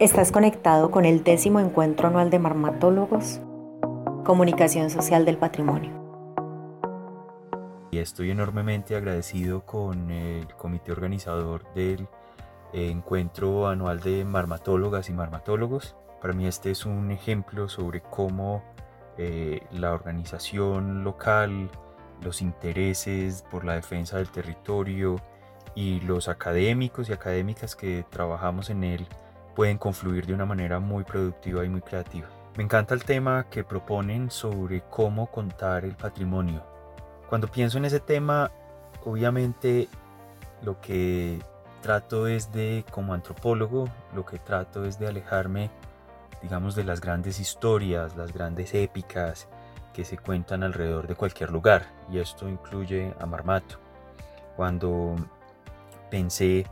Estás conectado con el décimo encuentro anual de marmatólogos, Comunicación Social del Patrimonio. Y estoy enormemente agradecido con el comité organizador del encuentro anual de marmatólogas y marmatólogos. Para mí este es un ejemplo sobre cómo eh, la organización local, los intereses por la defensa del territorio y los académicos y académicas que trabajamos en él pueden confluir de una manera muy productiva y muy creativa. Me encanta el tema que proponen sobre cómo contar el patrimonio. Cuando pienso en ese tema, obviamente lo que trato es de, como antropólogo, lo que trato es de alejarme, digamos, de las grandes historias, las grandes épicas que se cuentan alrededor de cualquier lugar. Y esto incluye a Marmato. Cuando pensé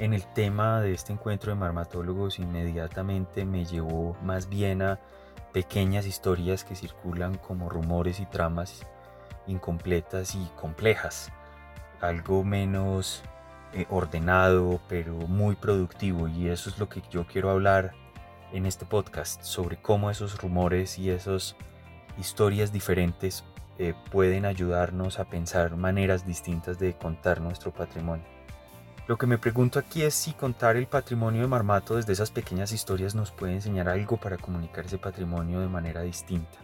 en el tema de este encuentro de marmatólogos inmediatamente me llevó más bien a pequeñas historias que circulan como rumores y tramas incompletas y complejas. Algo menos eh, ordenado pero muy productivo y eso es lo que yo quiero hablar en este podcast sobre cómo esos rumores y esas historias diferentes eh, pueden ayudarnos a pensar maneras distintas de contar nuestro patrimonio. Lo que me pregunto aquí es si contar el patrimonio de Marmato desde esas pequeñas historias nos puede enseñar algo para comunicar ese patrimonio de manera distinta.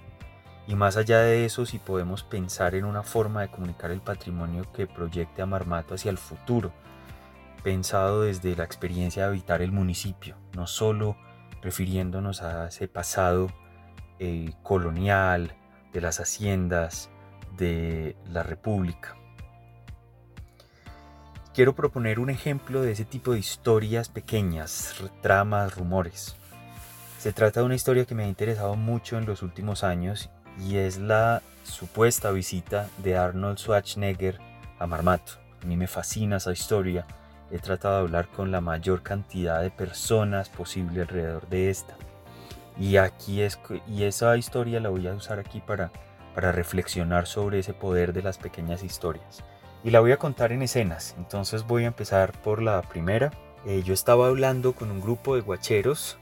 Y más allá de eso, si podemos pensar en una forma de comunicar el patrimonio que proyecte a Marmato hacia el futuro, pensado desde la experiencia de habitar el municipio, no solo refiriéndonos a ese pasado eh, colonial, de las haciendas, de la república quiero proponer un ejemplo de ese tipo de historias pequeñas, tramas, rumores. Se trata de una historia que me ha interesado mucho en los últimos años y es la supuesta visita de Arnold Schwarzenegger a Marmato. A mí me fascina esa historia. He tratado de hablar con la mayor cantidad de personas posible alrededor de esta. Y aquí es y esa historia la voy a usar aquí para para reflexionar sobre ese poder de las pequeñas historias y la voy a contar en escenas. Entonces voy a empezar por la primera. Eh, yo estaba hablando con un grupo de guacheros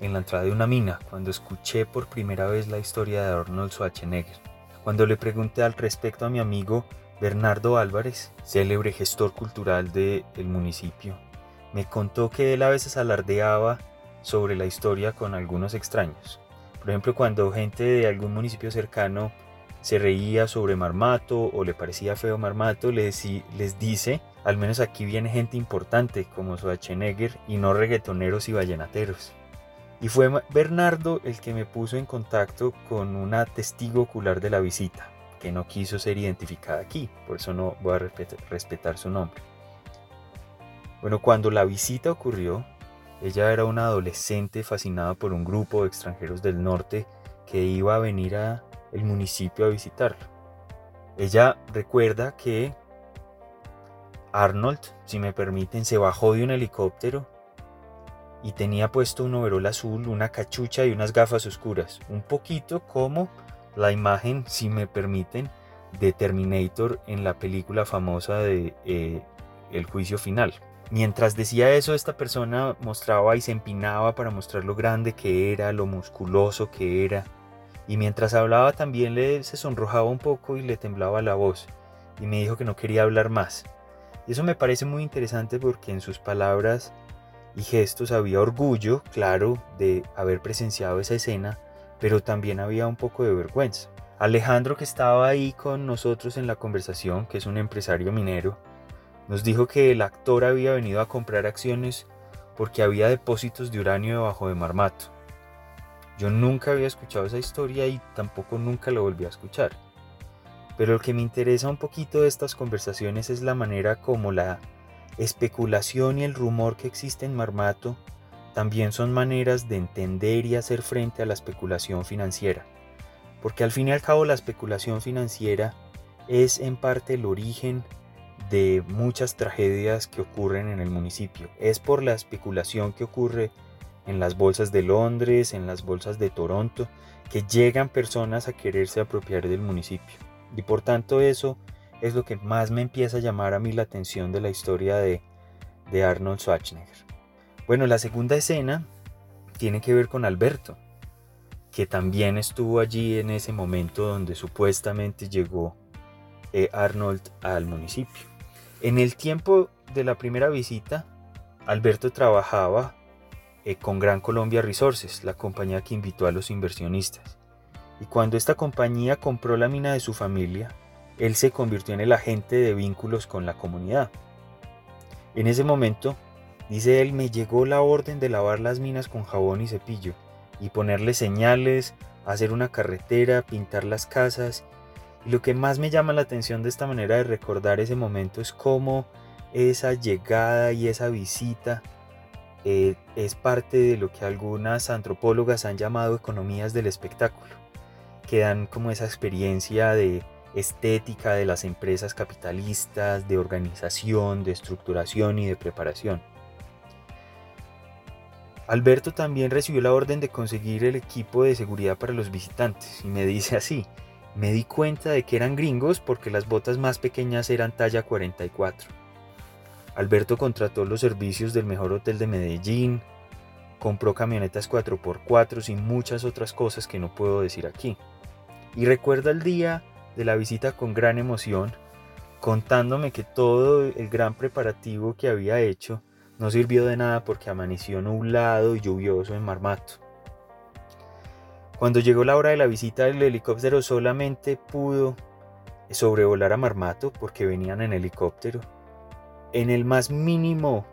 en la entrada de una mina cuando escuché por primera vez la historia de Arnold Schwarzenegger. Cuando le pregunté al respecto a mi amigo Bernardo Álvarez, célebre gestor cultural del municipio, me contó que él a veces alardeaba sobre la historia con algunos extraños. Por ejemplo, cuando gente de algún municipio cercano se reía sobre Marmato o le parecía feo Marmato, les, les dice, al menos aquí viene gente importante como Schwarzenegger y no reggaetoneros y vallenateros. Y fue Bernardo el que me puso en contacto con una testigo ocular de la visita, que no quiso ser identificada aquí, por eso no voy a respetar su nombre. Bueno, cuando la visita ocurrió, ella era una adolescente fascinada por un grupo de extranjeros del norte que iba a venir a el municipio a visitarlo. Ella recuerda que Arnold, si me permiten, se bajó de un helicóptero y tenía puesto un overol azul, una cachucha y unas gafas oscuras, un poquito como la imagen, si me permiten, de Terminator en la película famosa de eh, El juicio final. Mientras decía eso, esta persona mostraba y se empinaba para mostrar lo grande que era, lo musculoso que era, y mientras hablaba también le se sonrojaba un poco y le temblaba la voz y me dijo que no quería hablar más. Y eso me parece muy interesante porque en sus palabras y gestos había orgullo, claro, de haber presenciado esa escena, pero también había un poco de vergüenza. Alejandro, que estaba ahí con nosotros en la conversación, que es un empresario minero, nos dijo que el actor había venido a comprar acciones porque había depósitos de uranio debajo de Marmato yo nunca había escuchado esa historia y tampoco nunca lo volví a escuchar. Pero lo que me interesa un poquito de estas conversaciones es la manera como la especulación y el rumor que existe en Marmato también son maneras de entender y hacer frente a la especulación financiera. Porque al fin y al cabo la especulación financiera es en parte el origen de muchas tragedias que ocurren en el municipio. Es por la especulación que ocurre en las bolsas de Londres, en las bolsas de Toronto, que llegan personas a quererse apropiar del municipio. Y por tanto eso es lo que más me empieza a llamar a mí la atención de la historia de, de Arnold Schwarzenegger. Bueno, la segunda escena tiene que ver con Alberto, que también estuvo allí en ese momento donde supuestamente llegó eh, Arnold al municipio. En el tiempo de la primera visita, Alberto trabajaba eh, con Gran Colombia Resources, la compañía que invitó a los inversionistas. Y cuando esta compañía compró la mina de su familia, él se convirtió en el agente de vínculos con la comunidad. En ese momento, dice él, me llegó la orden de lavar las minas con jabón y cepillo, y ponerle señales, hacer una carretera, pintar las casas y lo que más me llama la atención de esta manera de recordar ese momento es cómo esa llegada y esa visita eh, es parte de lo que algunas antropólogas han llamado economías del espectáculo, que dan como esa experiencia de estética de las empresas capitalistas, de organización, de estructuración y de preparación. Alberto también recibió la orden de conseguir el equipo de seguridad para los visitantes y me dice así, me di cuenta de que eran gringos porque las botas más pequeñas eran talla 44. Alberto contrató los servicios del mejor hotel de Medellín, compró camionetas 4x4 y muchas otras cosas que no puedo decir aquí. Y recuerda el día de la visita con gran emoción, contándome que todo el gran preparativo que había hecho no sirvió de nada porque amaneció nublado y lluvioso en Marmato. Cuando llegó la hora de la visita, el helicóptero solamente pudo sobrevolar a Marmato porque venían en helicóptero. En el más mínimo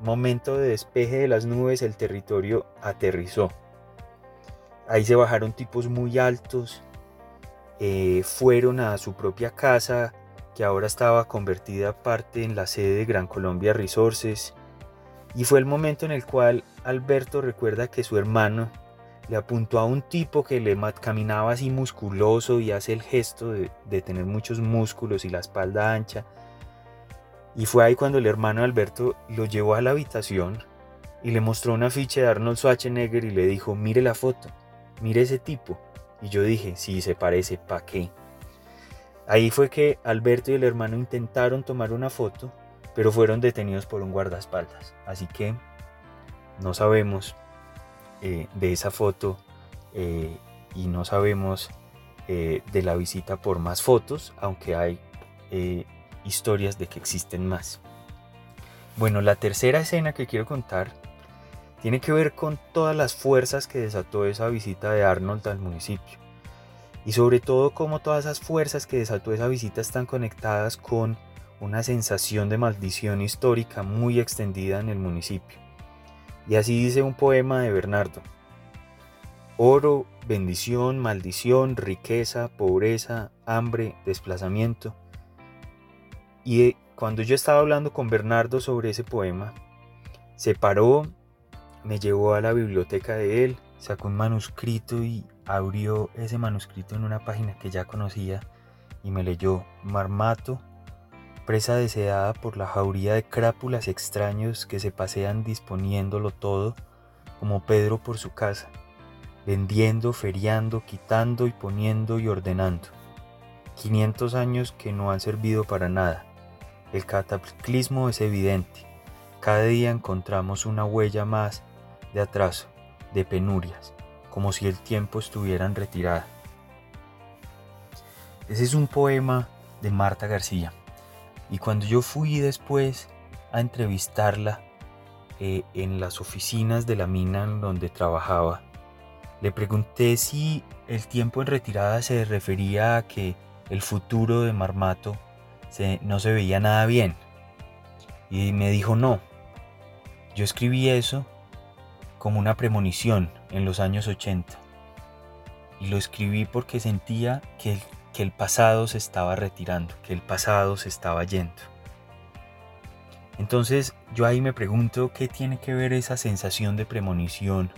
momento de despeje de las nubes, el territorio aterrizó. Ahí se bajaron tipos muy altos, eh, fueron a su propia casa, que ahora estaba convertida parte en la sede de Gran Colombia Resources, y fue el momento en el cual Alberto recuerda que su hermano le apuntó a un tipo que le caminaba así musculoso y hace el gesto de, tener muchos músculos y la espalda ancha. Y fue ahí cuando el hermano Alberto lo llevó a la habitación y le mostró una ficha de Arnold Schwarzenegger y le dijo, mire la foto, mire ese tipo. Y yo dije, sí, se parece, ¿pa' qué? Ahí fue que Alberto y el hermano intentaron tomar una foto, pero fueron detenidos por un guardaespaldas. Así que no sabemos eh, de esa foto eh, y no sabemos eh, de la visita por más fotos, aunque hay historias de que existen más. Bueno, la tercera escena que quiero contar tiene que ver con todas las fuerzas que desató esa visita de Arnold al municipio. Y sobre todo cómo todas esas fuerzas que desató esa visita están conectadas con una sensación de maldición histórica muy extendida en el municipio. Y así dice un poema de Bernardo. Oro, bendición, maldición, riqueza, pobreza, hambre, desplazamiento. Y eh, cuando yo estaba hablando con Bernardo sobre ese poema, se paró, me llevó a la biblioteca de él, sacó un manuscrito y abrió ese manuscrito en una página que ya conocía y me leyó Marmato presa deseada por la jauría de crápulas extraños que se pasean disponiéndolo todo, como Pedro por su casa, vendiendo, feriando, quitando y poniendo y ordenando. 500 años que no han servido para nada. El cataclismo es evidente. Cada día encontramos una huella más de atraso, de penurias, como si el tiempo estuviera en retirada. Ese es un poema de Marta García. Y cuando yo fui después a entrevistarla eh, en las oficinas de la mina en donde trabajaba, le pregunté si el tiempo en retirada se refería a que el futuro de Marmato no se veía nada bien. Y me dijo no. Yo escribí eso como una premonición en los años 80. Y lo escribí porque sentía que el que el pasado se estaba retirando, que el pasado se estaba yendo. Entonces yo ahí me pregunto qué tiene que ver esa sensación de premonición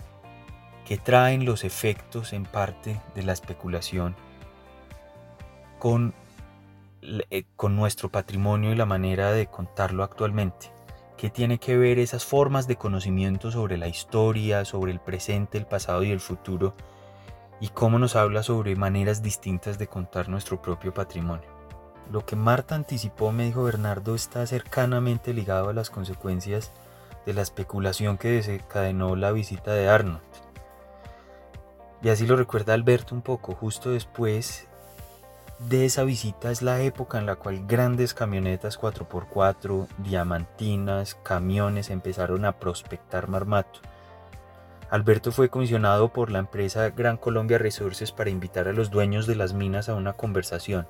que traen los efectos en parte de la especulación con, con nuestro patrimonio y la manera de contarlo actualmente. ¿Qué tiene que ver esas formas de conocimiento sobre la historia, sobre el presente, el pasado y el futuro y cómo nos habla sobre maneras distintas de contar nuestro propio patrimonio. Lo que Marta anticipó, me dijo Bernardo, está cercanamente ligado a las consecuencias de la especulación que desencadenó la visita de Arnold. Y así lo recuerda Alberto un poco, justo después de esa visita es la época en la cual grandes camionetas 4x4, diamantinas, camiones empezaron a prospectar Marmato. Alberto fue comisionado por la empresa Gran Colombia Resources para invitar a los dueños de las minas a una conversación.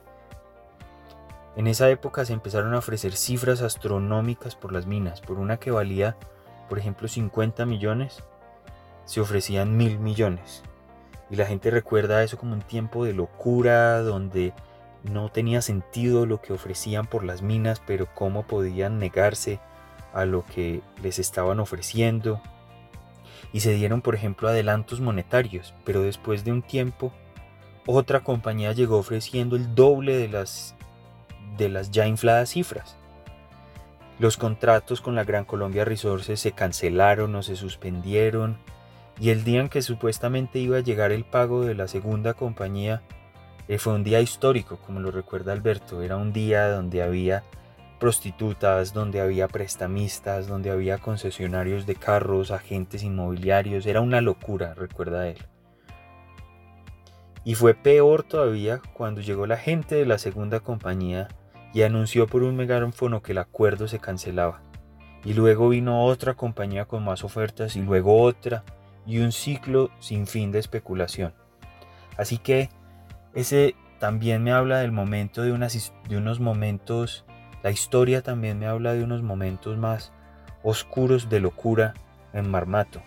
En esa época se empezaron a ofrecer cifras astronómicas por las minas. Por una que valía, por ejemplo, 50 millones, se ofrecían mil millones. Y la gente recuerda eso como un tiempo de locura, donde no tenía sentido lo que ofrecían por las minas, pero cómo podían negarse a lo que les estaban ofreciendo. Y se dieron, por ejemplo, adelantos monetarios, pero después de un tiempo, otra compañía llegó ofreciendo el doble de las de las ya infladas cifras. Los contratos con la Gran Colombia Resources se cancelaron o se suspendieron y el día en que supuestamente iba a llegar el pago de la segunda compañía eh, fue un día histórico, como lo recuerda Alberto. Era un día donde había prostitutas, donde había prestamistas, donde había concesionarios de carros, agentes inmobiliarios. Era una locura, recuerda él. Y fue peor todavía cuando llegó la gente de la segunda compañía y anunció por un megáfono que el acuerdo se cancelaba. Y luego vino otra compañía con más ofertas y luego otra y un ciclo sin fin de especulación. Así que ese también me habla del momento de, unas, de unos momentos, la historia también me habla de unos momentos más oscuros de locura en Marmato,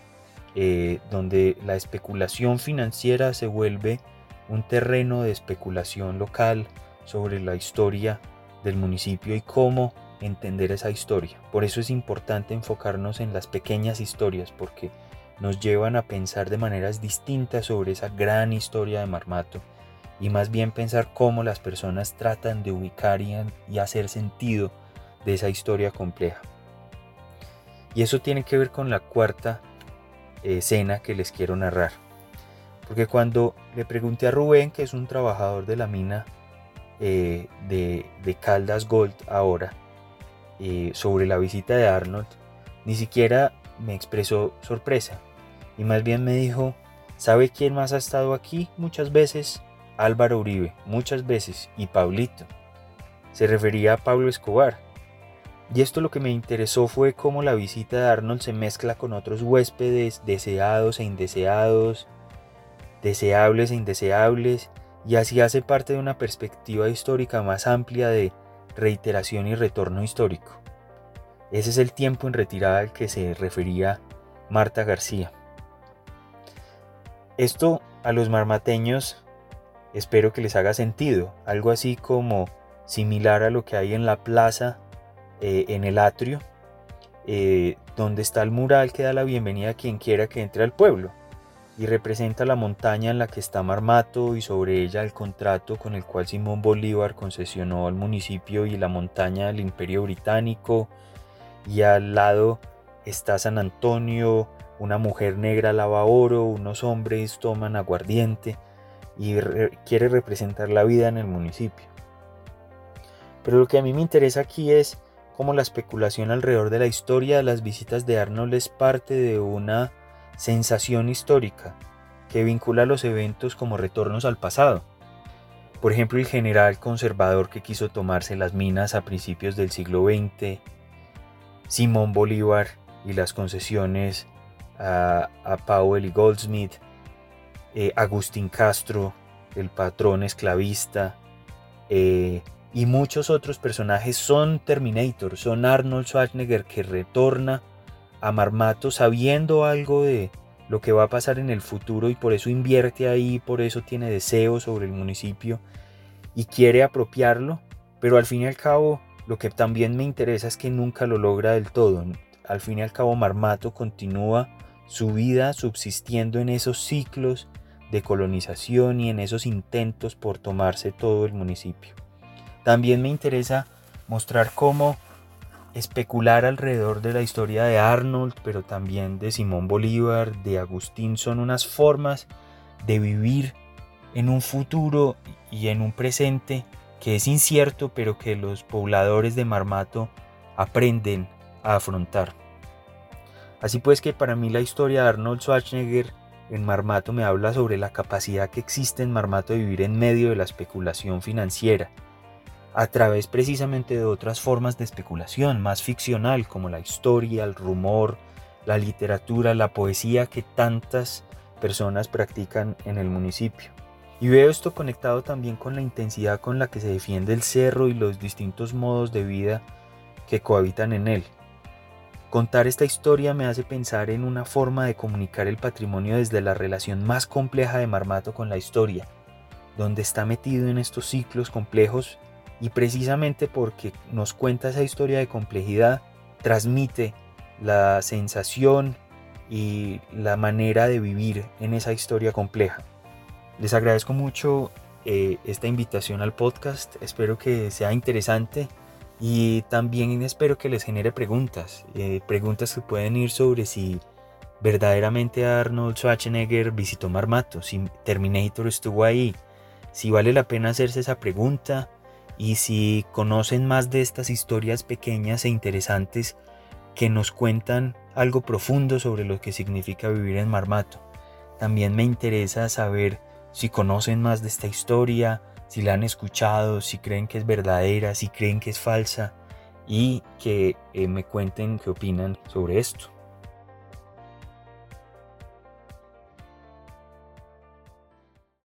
eh, donde la especulación financiera se vuelve un terreno de especulación local sobre la historia del municipio y cómo entender esa historia. Por eso es importante enfocarnos en las pequeñas historias porque nos llevan a pensar de maneras distintas sobre esa gran historia de Marmato y más bien pensar cómo las personas tratan de ubicar y, hacer sentido de esa historia compleja. Y eso tiene que ver con la cuarta eh, escena que les quiero narrar. Porque cuando le pregunté a Rubén, que es un trabajador de la mina eh, de, Caldas Gold ahora eh, sobre la visita de Arnold, ni siquiera me expresó sorpresa y más bien me dijo, ¿sabe quién más ha estado aquí muchas veces? Álvaro Uribe, muchas veces, y Pablito. Se refería a Pablo Escobar. Y esto lo que me interesó fue cómo la visita de Arnold se mezcla con otros huéspedes deseados e indeseados, deseables e indeseables, y así hace parte de una perspectiva histórica más amplia de reiteración y retorno histórico. Ese es el tiempo en retirada al que se refería Marta García. Esto a los marmateños espero que les haga sentido, algo así como similar a lo que hay en la plaza, eh, en el atrio, eh, donde está el mural que da la bienvenida a quien quiera que entre al pueblo y representa la montaña en la que está Marmato y sobre ella el contrato con el cual Simón Bolívar concesionó al municipio y la montaña del Imperio Británico y al lado está San Antonio, una mujer negra lava oro, unos hombres toman aguardiente y quiere representar la vida en el municipio. Pero lo que a mí me interesa aquí es cómo la especulación alrededor de la historia de las visitas de Arnold es parte de una sensación histórica que vincula los eventos como retornos al pasado. Por ejemplo, el general conservador que quiso tomarse las minas a principios del siglo XX, Simón Bolívar y las concesiones a, Powell y Goldsmith, eh, Agustín Castro, el patrón esclavista, eh, y muchos otros personajes son Terminator, son Arnold Schwarzenegger que retorna a Marmato sabiendo algo de lo que va a pasar en el futuro y por eso invierte ahí, por eso tiene deseos sobre el municipio y quiere apropiarlo, pero al fin y al cabo lo que también me interesa es que nunca lo logra del todo. Al fin y al cabo Marmato continúa su vida subsistiendo en esos ciclos de colonización y en esos intentos por tomarse todo el municipio. También me interesa mostrar cómo especular alrededor de la historia de Arnold, pero también de Simón Bolívar, de Agustín, son unas formas de vivir en un futuro y en un presente que es incierto, pero que los pobladores de Marmato aprenden a afrontar. Así pues que para mí la historia de Arnold Schwarzenegger en Marmato me habla sobre la capacidad que existe en Marmato de vivir en medio de la especulación financiera, a través precisamente de otras formas de especulación más ficcional como la historia, el rumor, la literatura, la poesía que tantas personas practican en el municipio. Y veo esto conectado también con la intensidad con la que se defiende el cerro y los distintos modos de vida que cohabitan en él. Contar esta historia me hace pensar en una forma de comunicar el patrimonio desde la relación más compleja de Marmato con la historia, donde está metido en estos ciclos complejos y precisamente porque nos cuenta esa historia de complejidad, transmite la sensación y la manera de vivir en esa historia compleja. Les agradezco mucho eh, esta invitación al podcast, espero que sea interesante y también espero que les genere preguntas, eh, preguntas que pueden ir sobre si verdaderamente Arnold Schwarzenegger visitó Marmato, si Terminator estuvo ahí, si vale la pena hacerse esa pregunta y si conocen más de estas historias pequeñas e interesantes que nos cuentan algo profundo sobre lo que significa vivir en Marmato. También me interesa saber si conocen más de esta historia, si la han escuchado, si creen que es verdadera, si creen que es falsa y que eh, me cuenten qué opinan sobre esto.